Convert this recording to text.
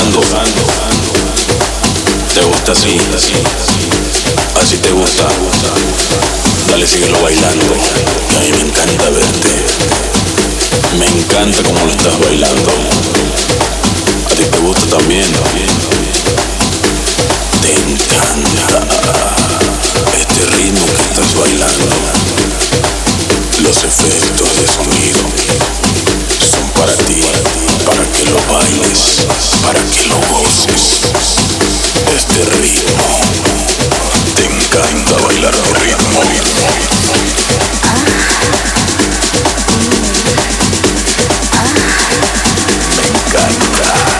gozando. Te gusta así. Así te gusta. Dale, síguelo bailando. a mí me encanta verte. Me encanta como lo estás bailando. A ti te gusta también. Te encanta este ritmo que estás bailando. Los efectos de sonido son para ti, para que lo bailes, para que lo goces. Este ritmo, te encanta bailar mi ritmo. Me encanta.